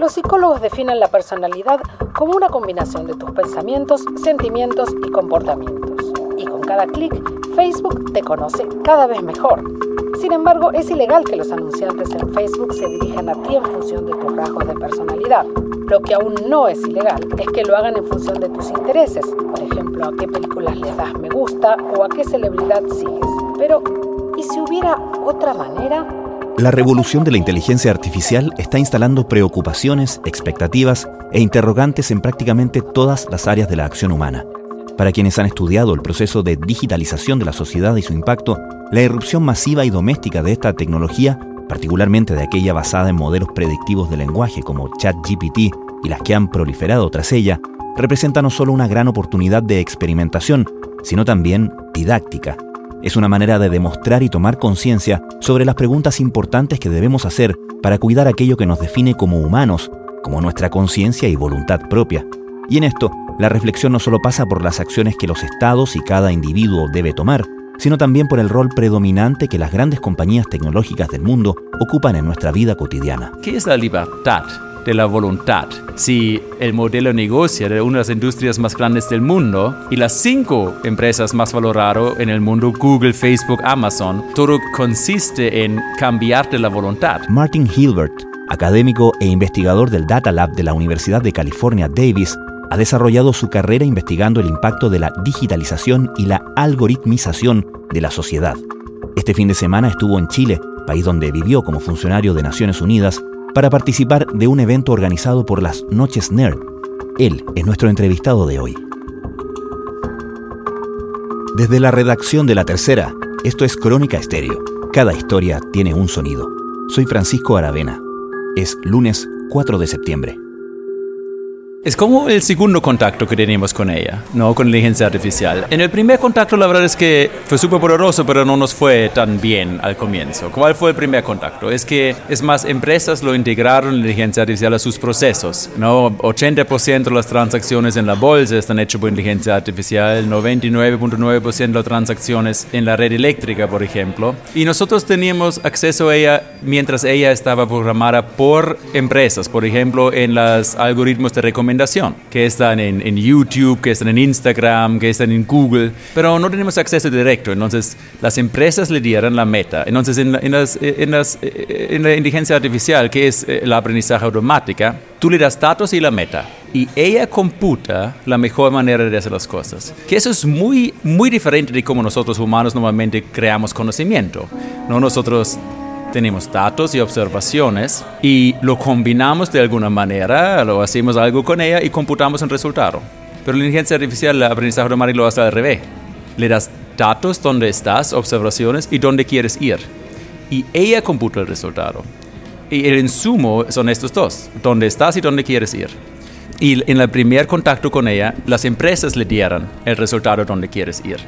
Los psicólogos definen la personalidad como una combinación de tus pensamientos, sentimientos y comportamientos. Y con cada clic, Facebook te conoce cada vez mejor. Sin embargo, es ilegal que los anunciantes en Facebook se dirijan a ti en función de tus rasgos de personalidad. Lo que aún no es ilegal es que lo hagan en función de tus intereses, por ejemplo, a qué películas les das me gusta o a qué celebridad sigues. Pero, ¿y si hubiera otra manera? La revolución de la inteligencia artificial está instalando preocupaciones, expectativas e interrogantes en prácticamente todas las áreas de la acción humana. Para quienes han estudiado el proceso de digitalización de la sociedad y su impacto, la irrupción masiva y doméstica de esta tecnología, particularmente de aquella basada en modelos predictivos de lenguaje como ChatGPT y las que han proliferado tras ella, representa no solo una gran oportunidad de experimentación, sino también didáctica. Es una manera de demostrar y tomar conciencia sobre las preguntas importantes que debemos hacer para cuidar aquello que nos define como humanos, como nuestra conciencia y voluntad propia. Y en esto, la reflexión no solo pasa por las acciones que los estados y cada individuo debe tomar, sino también por el rol predominante que las grandes compañías tecnológicas del mundo ocupan en nuestra vida cotidiana. ¿Qué es la libertad de la voluntad? Si el modelo de negocio de una de las industrias más grandes del mundo y las cinco empresas más valoradas en el mundo, Google, Facebook, Amazon, todo consiste en cambiarte la voluntad. Martin Hilbert, académico e investigador del Data Lab de la Universidad de California, Davis, ha desarrollado su carrera investigando el impacto de la digitalización y la algoritmización de la sociedad. Este fin de semana estuvo en Chile, país donde vivió como funcionario de Naciones Unidas, para participar de un evento organizado por las Noches Nerd. Él es nuestro entrevistado de hoy. Desde la redacción de La Tercera, esto es Crónica Estéreo. Cada historia tiene un sonido. Soy Francisco Aravena. Es lunes 4 de septiembre. Es como el segundo contacto que tenemos con ella, ¿no? Con la inteligencia artificial. En el primer contacto la verdad es que fue súper poderoso, pero no nos fue tan bien al comienzo. ¿Cuál fue el primer contacto? Es que, es más, empresas lo integraron la inteligencia artificial a sus procesos, ¿no? 80% de las transacciones en la bolsa están hechas por inteligencia artificial, 99.9% de las transacciones en la red eléctrica, por ejemplo. Y nosotros teníamos acceso a ella mientras ella estaba programada por empresas, por ejemplo, en los algoritmos de recomendación que están en, YouTube, que están en Instagram, que están en Google, pero no tenemos acceso directo. Entonces, las empresas le dieron la meta. Entonces, en, en, las, en, las, en la inteligencia artificial, que es eh, la aprendizaje automática, tú le das datos y la meta. Y ella computa la mejor manera de hacer las cosas. Que eso es muy, muy diferente de cómo nosotros humanos normalmente creamos conocimiento. No nosotros tenemos datos y observaciones y lo combinamos de alguna manera, lo hacemos algo con ella y computamos un resultado. Pero la inteligencia artificial, el aprendizaje automático lo hace al revés. Le das datos donde estás, observaciones y dónde quieres ir. Y ella computa el resultado. Y el insumo son estos dos, dónde estás y dónde quieres ir. Y en el primer contacto con ella, las empresas le dieron el resultado donde quieres ir.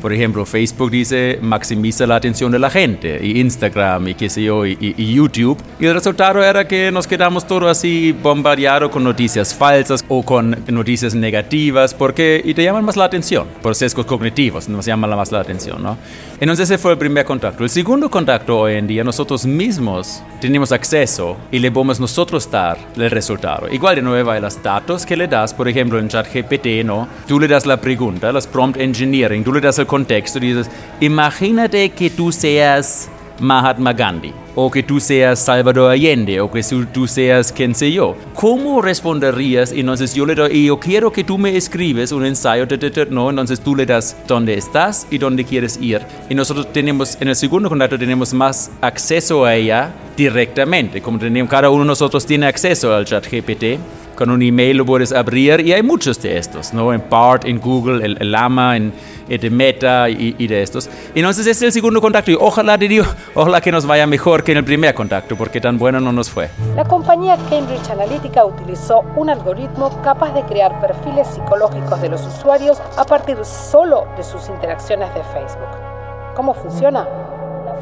Por ejemplo, Facebook dice maximiza la atención de la gente, y Instagram, y qué sé yo, y, YouTube. Y el resultado era que nos quedamos todos así bombardeados con noticias falsas o con noticias negativas, porque y te llaman más la atención, por sesgos cognitivos, nos llaman más la atención, ¿no? Entonces ese fue el primer contacto. El segundo contacto hoy en día, nosotros mismos tenemos acceso y le podemos nosotros dar el resultado. Igual de nuevo los datos que le das, por ejemplo, en ChatGPT, ¿no? Tú le das la pregunta, las prompt engineering, tú le das el contexto dices, imagínate que tú seas Mahatma Gandhi, o que tú seas Salvador Allende, o que tú seas quien sé yo. ¿Cómo responderías? Entonces yo le doy, yo quiero que tú me escribes un ensayo, no, entonces tú le das dónde estás y dónde quieres ir. Y nosotros tenemos, en el segundo contacto tenemos más acceso a ella directamente, como tenemos, cada uno de nosotros tiene acceso al chat GPT con un email lo puedes abrir y hay muchos de estos, ¿no? En Part, en Google, el, el Lama, en, de Meta y, de estos. Entonces este es el segundo contacto y ojalá, Dios, ojalá que nos vaya mejor que en el primer contacto porque tan bueno no nos fue. La compañía Cambridge Analytica utilizó un algoritmo capaz de crear perfiles psicológicos de los usuarios a partir solo de sus interacciones de Facebook. ¿Cómo funciona?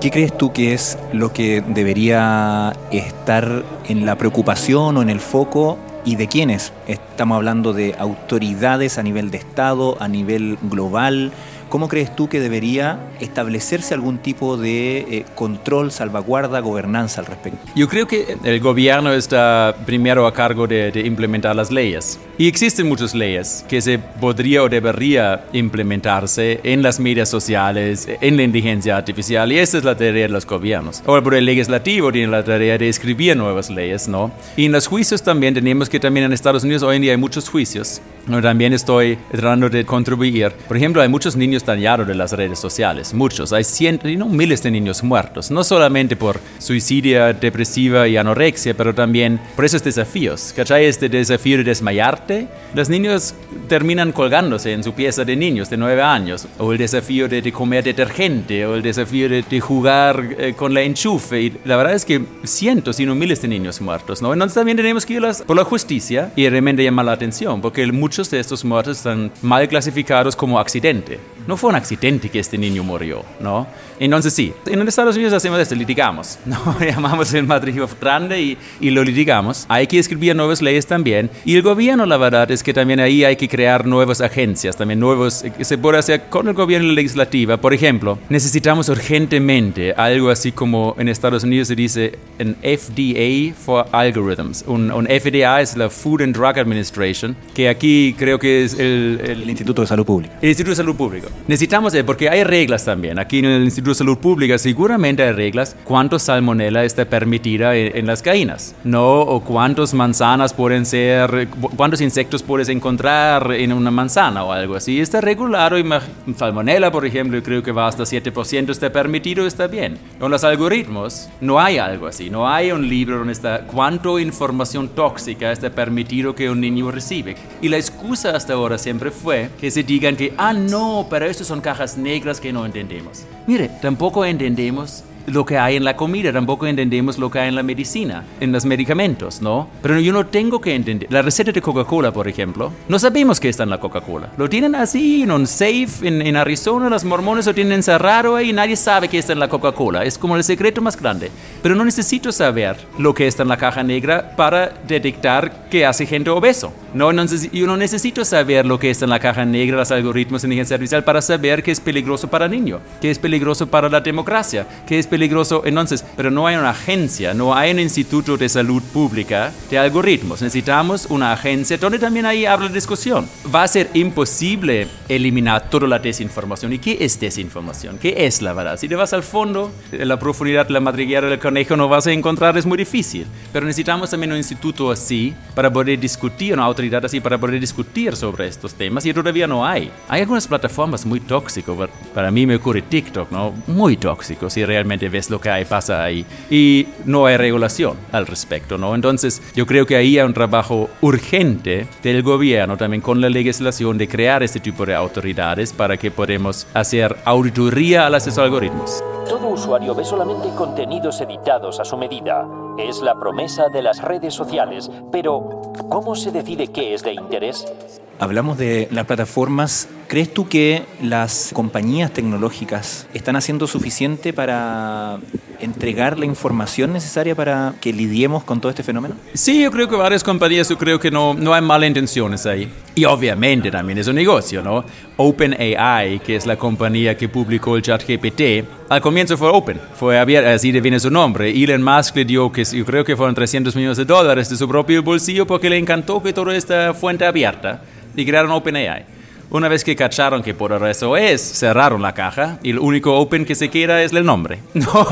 ¿Qué crees tú que es lo que debería estar en la preocupación o en el foco y de quiénes. Estamos hablando de autoridades a nivel de Estado, a nivel global. ¿Cómo crees tú que debería establecerse algún tipo de eh, control, salvaguarda, gobernanza al respecto? Yo creo que el gobierno está primero a cargo de, de implementar las leyes. Y existen muchas leyes que se podría o debería implementarse en las medias sociales, en la inteligencia artificial, y esa es la tarea de los gobiernos. Ahora, por el legislativo tiene la tarea de escribir nuevas leyes, ¿no? Y en los juicios también tenemos que también en Estados Unidos hoy en día hay muchos juicios. También estoy tratando de contribuir. Por ejemplo, hay muchos niños dañados de las redes sociales, muchos. Hay cientos, no miles de niños muertos, no solamente por suicidio, depresiva y anorexia, pero también por esos desafíos. ¿Cachai? Este desafío de desmayarte. Los niños terminan colgándose en su pieza de niños de nueve años. O el desafío de, comer detergente, o el desafío de, jugar eh, con la enchufe. Y la verdad es que cientos y no miles de niños muertos, ¿no? Entonces también tenemos que ir por la justicia y realmente llamar la atención, porque muchos de estos muertos están mal clasificados como accidente. No fue un accidente que este niño murió, ¿no? Entonces sí, en Estados Unidos hacemos esto, litigamos, ¿no? Llamamos el matrimonio grande y, y, lo litigamos. Hay que escribir nuevas leyes también. Y el gobierno, la verdad, es que también ahí hay que crear nuevas agencias, también nuevos, que se puede hacer con el gobierno legislativa. Por ejemplo, necesitamos urgentemente algo así como en Estados Unidos se dice un FDA for Algorithms. Un, un FDA es la Food and Drug Administration, que aquí creo que es el, el, Instituto de Salud Pública. El Instituto de Salud Pública. Necesitamos, porque hay reglas también. Aquí en el Instituto de Salud Pública seguramente hay reglas cuánto salmonella está permitida en, las gallinas, ¿no? O cuántas manzanas pueden ser, cuántos insectos puedes encontrar en una manzana o algo así. Está regulado y salmonella, por ejemplo, creo que va hasta 7% está permitido, está bien. Con los algoritmos no hay algo así, no hay un libro donde está cuánto información tóxica está permitido que un niño recibe. Y la excusa hasta ahora siempre fue que se digan que, ah, no, pero estos son cajas negras que no entendemos. Mire, tampoco entendemos lo que hay en la comida, tampoco entendemos lo que hay en la medicina, en los medicamentos, ¿no? Pero yo no tengo que entender. La receta de Coca-Cola, por ejemplo, no sabemos qué está en la Coca-Cola. Lo tienen así en un safe en, en, Arizona, los mormones lo tienen encerrado ahí y nadie sabe qué está en la Coca-Cola. Es como el secreto más grande. Pero no necesito saber lo que está en la caja negra para detectar que hace gente obeso. No, yo no necesito saber lo que está en la caja negra, los algoritmos de inteligencia artificial para saber que es peligroso para el niño, que es peligroso para la democracia, que es peligroso peligroso entonces, pero no hay una agencia, no hay un instituto de salud pública de algoritmos. Necesitamos una agencia donde también ahí habla discusión. Va a ser imposible eliminar toda la desinformación. ¿Y qué es desinformación? ¿Qué es la verdad? Si te vas al fondo, en la profundidad de la madriguera del conejo no vas a encontrar, es muy difícil. Pero necesitamos también un instituto así para poder discutir, una autoridad así para poder discutir sobre estos temas y todavía no hay. Hay algunas plataformas muy tóxicas, para mí me ocurre TikTok, ¿no? Muy tóxico si realmente ves lo que hay, pasa ahí. Y no hay regulación al respecto, ¿no? Entonces, yo creo que ahí hay un trabajo urgente del gobierno también con la legislación de crear este tipo de autoridades para que podamos hacer auditoría a los algoritmos. Todo usuario ve solamente contenidos editados a su medida. Es la promesa de las redes sociales. Pero, ¿cómo se decide qué es de interés? Hablamos de las plataformas. ¿Crees tú que las compañías tecnológicas están haciendo suficiente para entregar la información necesaria para que lidiemos con todo este fenómeno? Sí, yo creo que varias compañías, yo creo que no, no hay malas intenciones ahí. Y obviamente también es un negocio, ¿no? OpenAI, que es la compañía que publicó el chat GPT, al comienzo fue open, fue abierto, así viene su nombre. Elon Musk le dio, que yo creo que fueron 300 millones de dólares de su propio bolsillo porque le encantó que toda esta fuente abierta y crearon OpenAI. Una vez que cacharon que por eso es, cerraron la caja y el único open que se queda es el nombre. ¿no?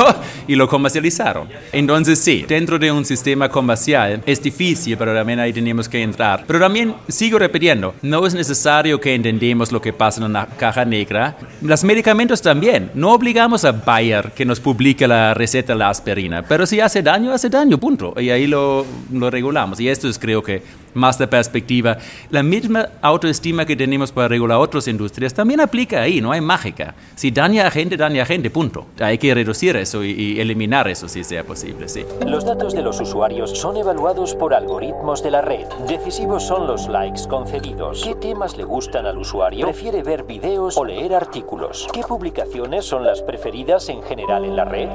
y lo comercializaron. Entonces sí, dentro de un sistema comercial es difícil, pero también ahí tenemos que entrar. Pero también sigo repitiendo, no es necesario que entendamos lo que pasa en una caja negra. Los medicamentos también. No obligamos a Bayer que nos publique la receta de la aspirina. Pero si hace daño, hace daño, punto. Y ahí lo, lo regulamos. Y esto es creo que más de perspectiva. La misma autoestima que tenemos para regular otras industrias también aplica ahí, no hay mágica. Si daña a gente, daña a gente, punto. Hay que reducir eso y, eliminar eso si sea posible, sí. Los datos de los usuarios son evaluados por algoritmos de la red. Decisivos son los likes concedidos. ¿Qué temas le gustan al usuario? ¿Prefiere ver videos o leer artículos? ¿Qué publicaciones son las preferidas en general en la red?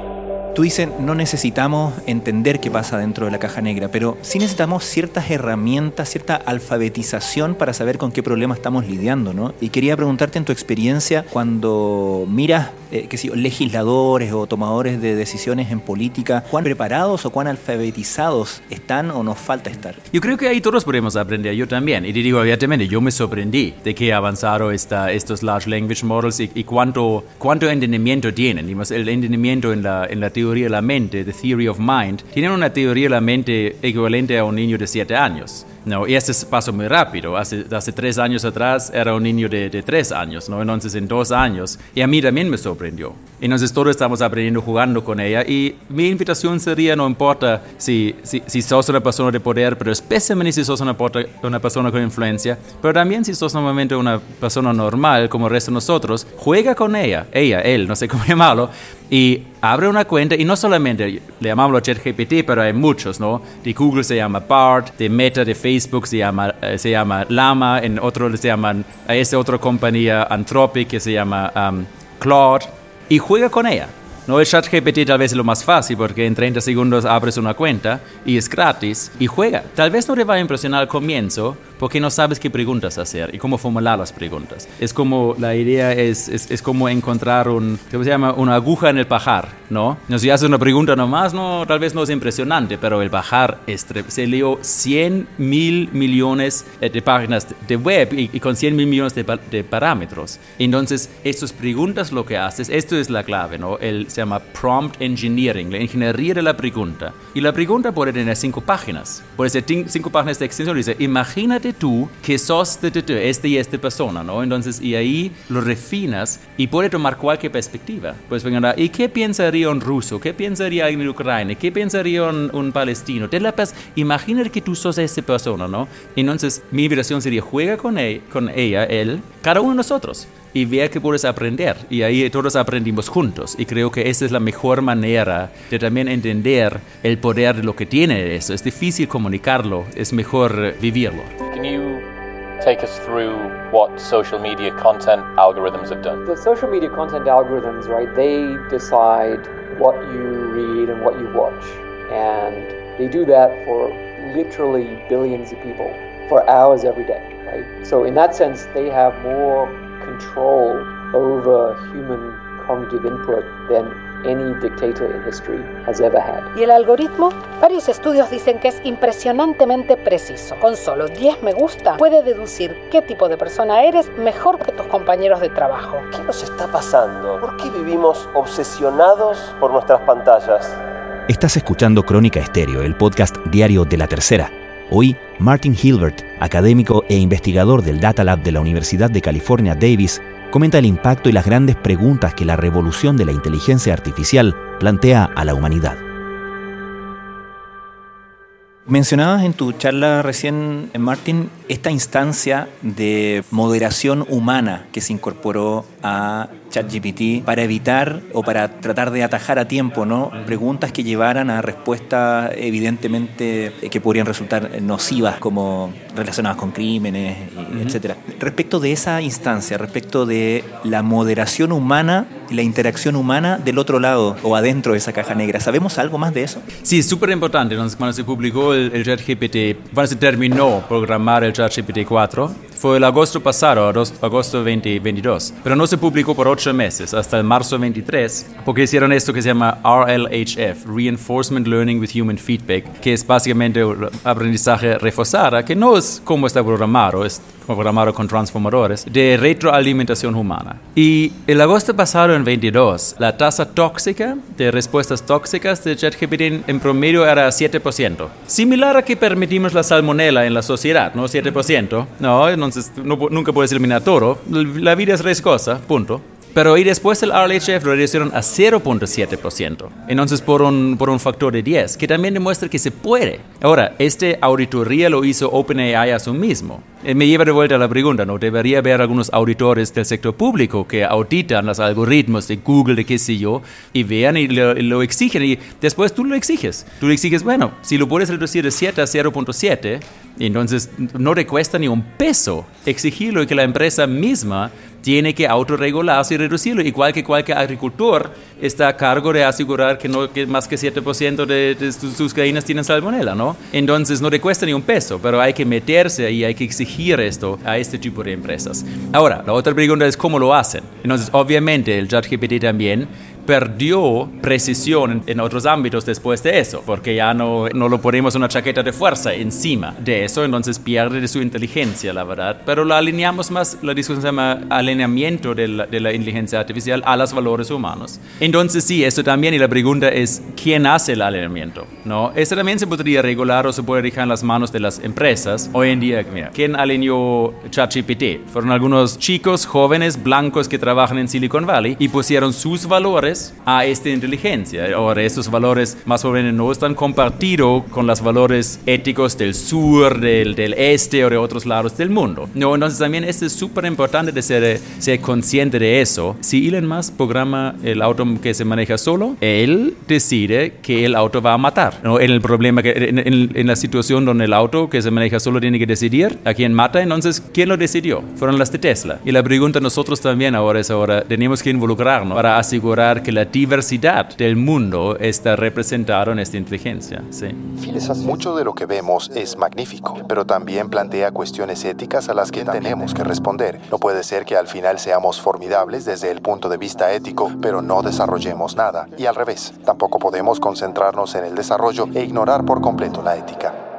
Tú dices, no necesitamos entender qué pasa dentro de la caja negra, pero sí necesitamos ciertas herramientas, cierta alfabetización para saber con qué problema estamos lidiando, ¿no? Y quería preguntarte en tu experiencia cuando miras, eh, qué sé yo, legisladores o tomadores de decisiones en política, ¿cuán preparados o cuán alfabetizados están o nos falta estar? Yo creo que ahí todos podemos aprender, yo también. Y te digo abiertamente, yo me sorprendí de qué avanzaron estos large language models y, cuánto, cuánto entendimiento tienen. el entendimiento en la, en la teoría de la mente, the theory of mind, tienen una teoría de la mente equivalente a un niño de 7 años. No, y este paso muy rápido. Hace, hace tres años atrás era un niño de, de, tres años, ¿no? Entonces en dos años. Y a mí también me sorprendió. Entonces todos estamos aprendiendo jugando con ella. Y mi invitación sería, no importa si, si, si sos una persona de poder, pero especialmente si sos una, una persona con influencia, pero también si sos normalmente una persona normal como el resto de nosotros, juega con ella, ella, él, no sé cómo llamarlo, y abre una cuenta y no solamente le llamamos ChatGPT, pero hay muchos, ¿no? De Google se llama BART, de Meta, de Facebook se llama, eh, se llama Llama, en otro se llaman, a esta otra compañía Anthropic que se llama um, Claude, y juega con ella. No, el ChatGPT tal vez es lo más fácil porque en 30 segundos abres una cuenta y es gratis y juega. Tal vez no te va a impresionar al comienzo, porque no sabes qué preguntas hacer y cómo formular las preguntas. Es como, la idea es, es, como encontrar un, ¿cómo se llama? Una aguja en el pajar, ¿no? no si haces una pregunta nomás, no, tal vez no es impresionante, pero el pajar se leyó 100 mil millones de páginas de web y, con 100 mil millones de, de, parámetros. Entonces, estas preguntas lo que haces, esto es la clave, ¿no? Se llama prompt engineering, la ingeniería de la pregunta. Y la pregunta puede tener cinco páginas. Puede ser cinco páginas de extensión. Dice, imagínate tú que sos de, de, este y esta persona, ¿no? Entonces, y ahí lo refinas y puede tomar cualquier perspectiva. Pues venga, ¿y qué pensaría un ruso? ¿Qué pensaría en Ucrania? ¿Qué pensaría un, palestino? Te la imagina que tú sos esa persona, ¿no? Entonces, mi invitación sería, juega con, él, con ella, él, cada uno de nosotros y vea que puedes aprender. Y ahí todos aprendimos juntos. Y creo que esa es la mejor manera de también entender el poder de lo que tiene eso. Es difícil comunicarlo, es mejor vivirlo. Can you take us through what social media content algorithms have done? The social media content algorithms, right, they decide what you read and what you watch. And they do that for literally billions of people for hours every day, right? So in that sense, they have more control over human cognitive input than any dictator in history has ever had. ¿Y el algoritmo? Varios estudios dicen que es impresionantemente preciso. Con solo 10 me gusta, puede deducir qué tipo de persona eres mejor que tus compañeros de trabajo. ¿Qué nos está pasando? ¿Por qué vivimos obsesionados por nuestras pantallas? Estás escuchando Crónica Estéreo, el podcast diario de la tercera. Hoy, Martin Hilbert, académico e investigador del Data Lab de la Universidad de California Davis, comenta el impacto y las grandes preguntas que la revolución de la inteligencia artificial plantea a la humanidad. Mencionabas en tu charla recién, Martin, esta instancia de moderación humana que se incorporó a ChatGPT para evitar o para tratar de atajar a tiempo ¿no? preguntas que llevaran a respuestas evidentemente que podrían resultar nocivas como relacionadas con crímenes, etc. Respecto de esa instancia, respecto de la moderación humana y la interacción humana del otro lado o adentro de esa caja negra, ¿sabemos algo más de eso? Sí, es súper importante. Cuando se publicó el, ChatGPT, cuando se terminó programar el ChatGPT 4, fue el agosto pasado, agosto 2022, pero no se publicó por ocho meses, hasta el marzo 23, porque hicieron esto que se llama RLHF, Reinforcement Learning with Human Feedback, que es básicamente aprendizaje reforzado, que no es como está programado, es programado con transformadores, de retroalimentación humana. Y el agosto pasado, en 22, la tasa tóxica de respuestas tóxicas de ChatGPT en promedio era 7%. Similar a que permitimos la salmonela en la sociedad, ¿no? 7%. No, entonces nunca puedes eliminar todo. La vida es riesgosa, punto. Pero y después el RLHF lo reducieron a 0.7%. Entonces por un, por un factor de 10, que también demuestra que se puede. Ahora, este auditoría lo hizo OpenAI a su mismo. Eh, me lleva de vuelta a la pregunta, ¿no? Debería haber algunos auditores del sector público que auditan los algoritmos de Google, de qué sé yo, y vean y lo, exigen. Y después tú lo exiges. Tú le exiges, bueno, si lo puedes reducir de 7 a 0.7, entonces no te cuesta ni un peso exigirlo y que la empresa misma tiene que autorregularse y reducirlo, igual que cualquier agricultor está a cargo de asegurar que, no, que más que 7% de, de sus, gallinas tienen salmonella, ¿no? Entonces no le cuesta ni un peso, pero hay que meterse y hay que exigir esto a este tipo de empresas. Ahora, la otra pregunta es cómo lo hacen. Entonces, obviamente, el ChatGPT también perdió precisión en, otros ámbitos después de eso, porque ya no, no lo ponemos una chaqueta de fuerza encima de eso, entonces pierde de su inteligencia, la verdad. Pero lo alineamos más, la discusión se llama alineamiento de la, de la inteligencia artificial a los valores humanos. Entonces sí, eso también, y la pregunta es, ¿quién hace el alineamiento? ¿No? Eso también se podría regular o se puede dejar en las manos de las empresas. Hoy en día, mira, ¿quién alineó ChatGPT? Fueron algunos chicos jóvenes blancos que trabajan en Silicon Valley y pusieron sus valores a esta inteligencia. Ahora, estos valores más o menos no están compartidos con los valores éticos del sur, del, del este o de otros lados del mundo. No, entonces también esto es súper importante de ser, ser consciente de eso. Si Elon Musk programa el auto que se maneja solo, él decide que el auto va a matar. ¿no? En el problema, que, en, en, en la situación donde el auto que se maneja solo tiene que decidir a quién mata, entonces, ¿quién lo decidió? Fueron las de Tesla. Y la pregunta nosotros también ahora es ahora, tenemos que involucrarnos para asegurar que la diversidad del mundo está representada en esta inteligencia. ¿sí? Mucho de lo que vemos es magnífico, pero también plantea cuestiones éticas a las que tenemos que responder. No puede ser que al final seamos formidables desde el punto de vista ético, pero no desarrollemos nada. Y al revés, tampoco podemos concentrarnos en el desarrollo e ignorar por completo la ética.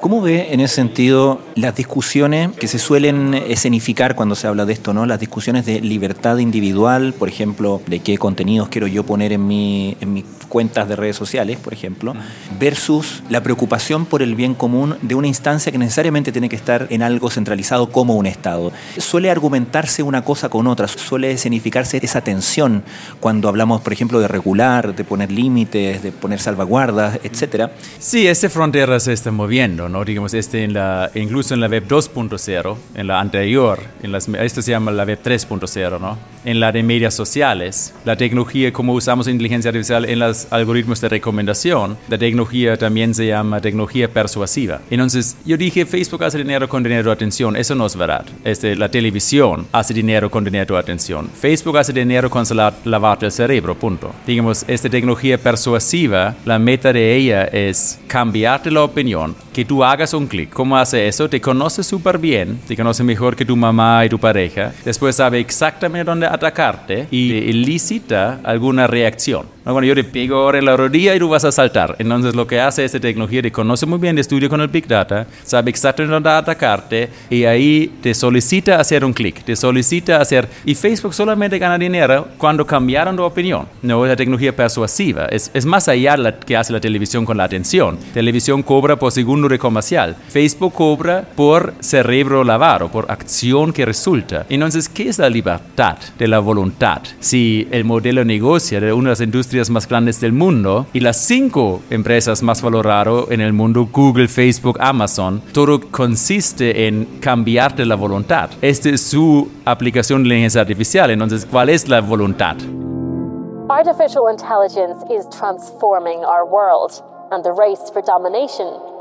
¿Cómo ve en ese sentido las discusiones que se suelen escenificar cuando se habla de esto, ¿no? Las discusiones de libertad individual, por ejemplo, de qué contenidos quiero yo poner en, mi, en mis cuentas de redes sociales, por ejemplo, versus la preocupación por el bien común de una instancia que necesariamente tiene que estar en algo centralizado como un Estado. Suele argumentarse una cosa con otra, suele escenificarse esa tensión cuando hablamos, por ejemplo, de regular, de poner límites, de poner salvaguardas, etcétera. Sí, esta frontera se está moviendo. ¿No? Digamos, este en la, incluso en la web 2.0, en la anterior, en las, esto se llama la web 3.0, ¿no? En la de medias sociales, la tecnología, como usamos inteligencia artificial en los algoritmos de recomendación, la tecnología también se llama tecnología persuasiva. Entonces, yo dije, Facebook hace dinero con dinero de atención, eso no es verdad. Este, la televisión hace dinero con dinero de atención. Facebook hace dinero con lavarte el cerebro, punto. Digamos, esta tecnología persuasiva, la meta de ella es cambiarte la opinión, que tú hagas un clic. ¿Cómo hace eso? Te conoce súper bien, te conoce mejor que tu mamá y tu pareja. Después sabe exactamente dónde atacarte y te elicita alguna reacción. ¿No? Cuando yo te pego ahora en la rodilla y tú vas a saltar. Entonces lo que hace esta tecnología te conoce muy bien, estudia con el Big Data, sabe exactamente dónde atacarte y ahí te solicita hacer un clic, te solicita hacer... Y Facebook solamente gana dinero cuando cambiaron de opinión. No es la tecnología persuasiva. Es, es más allá la que hace la televisión con la atención. Televisión cobra por segundo de comercial. Facebook cobra por cerebro lavado, por acción que resulta. Entonces, ¿qué es la libertad de la voluntad? Si el modelo de negocio de una de las industrias más grandes del mundo y las cinco empresas más valoradas en el mundo, Google, Facebook, Amazon, todo consiste en cambiarte la voluntad. Esta es su aplicación de inteligencia artificial. Entonces, ¿cuál es la voluntad? Artificial intelligence is transforming our world, and the race for domination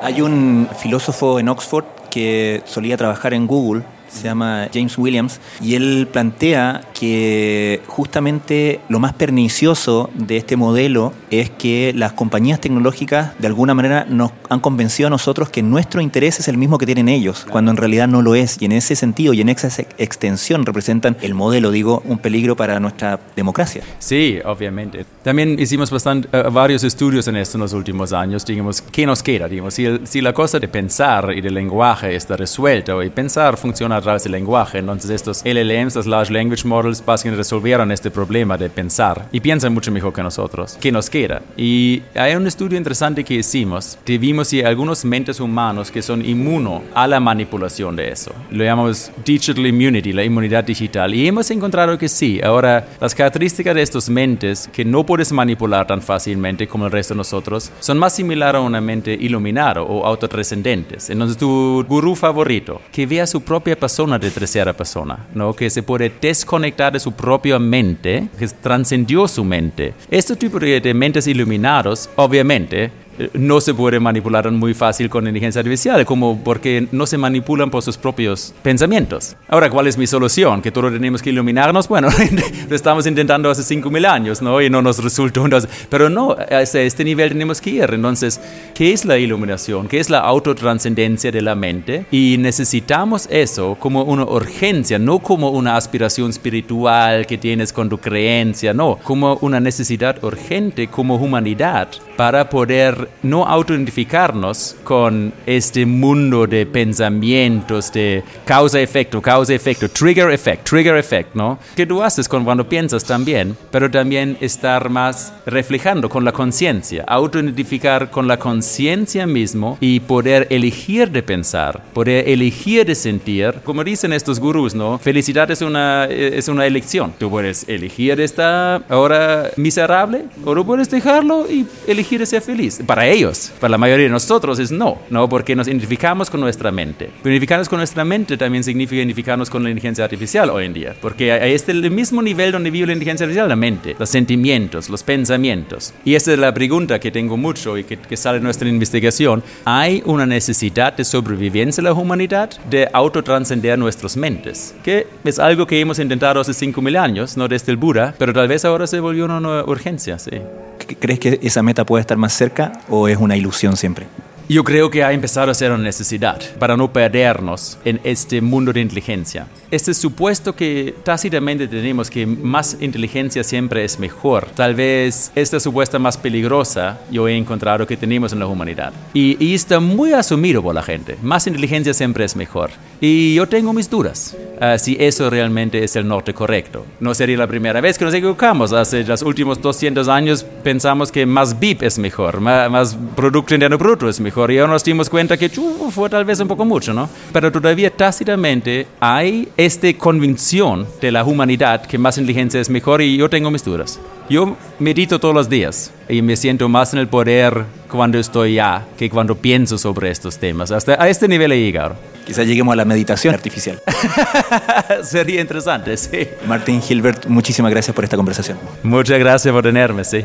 Hay un filósofo en Oxford que solía trabajar en Google, se llama James Williams, y él plantea que justamente lo más pernicioso de este modelo es que las compañías tecnológicas de alguna manera nos han convencido a nosotros que nuestro interés es el mismo que tienen ellos, cuando en realidad no lo es. Y en ese sentido y en esa extensión representan el modelo, digo, un peligro para nuestra democracia. Sí, obviamente. También hicimos bastante, uh, varios estudios en esto en los últimos años. Digamos, ¿qué nos queda? Digamos, si, el, si la cosa de pensar y del lenguaje está resuelta y pensar funciona través del lenguaje, entonces estos LLMs, los Large Language Models, básicamente resolvieron este problema de pensar y piensan mucho mejor que nosotros. ¿Qué nos queda? Y hay un estudio interesante que hicimos, vimos si algunos mentes humanos que son inmunos a la manipulación de eso. Lo llamamos digital immunity, la inmunidad digital. Y hemos encontrado que sí. Ahora, las características de estos mentes que no puedes manipular tan fácilmente como el resto de nosotros son más similares a una mente iluminada o autotrascendentes. Entonces, tu gurú favorito, que vea su propia persona de tercera persona, ¿no? que se puede desconectar de su propia mente, que trascendió su mente. Este tipo de, de mentes iluminados, obviamente, no se puede manipular muy fácil con inteligencia artificial, como porque no se manipulan por sus propios pensamientos. Ahora, ¿cuál es mi solución? ¿Que todos tenemos que iluminarnos? Bueno, lo estamos intentando hace 5.000 años, ¿no? Y no nos resultó. Entonces, pero no, a este nivel tenemos que ir. Entonces, ¿qué es la iluminación? ¿Qué es la autotranscendencia de la mente? Y necesitamos eso como una urgencia, no como una aspiración espiritual que tienes con tu creencia, no, como una necesidad urgente como humanidad para poder no autoidentificarnos con este mundo de pensamientos, de causa-efecto, causa-efecto, trigger-effect, trigger-effect, ¿no? Que tú haces cuando piensas también, pero también estar más reflejando con la conciencia, autoidentificar con la conciencia mismo y poder elegir de pensar, poder elegir de sentir. Como dicen estos gurús, ¿no? Felicidad es una, es una elección. Tú puedes elegir estar ahora miserable o tú puedes dejarlo y elegir ser feliz. Para ellos, para la mayoría de nosotros es no, ¿no? Porque nos identificamos con nuestra mente. Pero identificarnos con nuestra mente también significa identificarnos con la inteligencia artificial hoy en día. Porque ahí está el mismo nivel donde vive la inteligencia artificial, la mente, los sentimientos, los pensamientos. Y esta es la pregunta que tengo mucho y que, que sale en nuestra investigación. ¿Hay una necesidad de sobrevivencia de la humanidad de autotranscender nuestras mentes? Que es algo que hemos intentado hace 5.000 años, no desde el Buda, pero tal vez ahora se volvió una urgencia, sí. ¿Crees que esa meta puede estar más cerca o es una ilusión siempre? Yo creo que ha empezado a ser una necesidad para no perdernos en este mundo de inteligencia. Este supuesto que tácitamente tenemos que más inteligencia siempre es mejor. Tal vez esta supuesta más peligrosa yo he encontrado que tenemos en la humanidad. Y, y está muy asumido por la gente. Más inteligencia siempre es mejor. Y yo tengo mis dudas uh, si eso realmente es el norte correcto. No sería la primera vez que nos equivocamos. Hace los últimos 200 años pensamos que más BIP es mejor, más, más Producto Interno Bruto es mejor. Y ahora nos dimos cuenta que uh, fue tal vez un poco mucho, ¿no? Pero todavía tácitamente hay esta convicción de la humanidad que más inteligencia es mejor y yo tengo mis dudas. Yo medito todos los días y me siento más en el poder cuando estoy ya que cuando pienso sobre estos temas. Hasta a este nivel he llegado. Quizás lleguemos a la meditación artificial. Sería interesante, sí. Martín Gilbert, muchísimas gracias por esta conversación. Muchas gracias por tenerme, sí.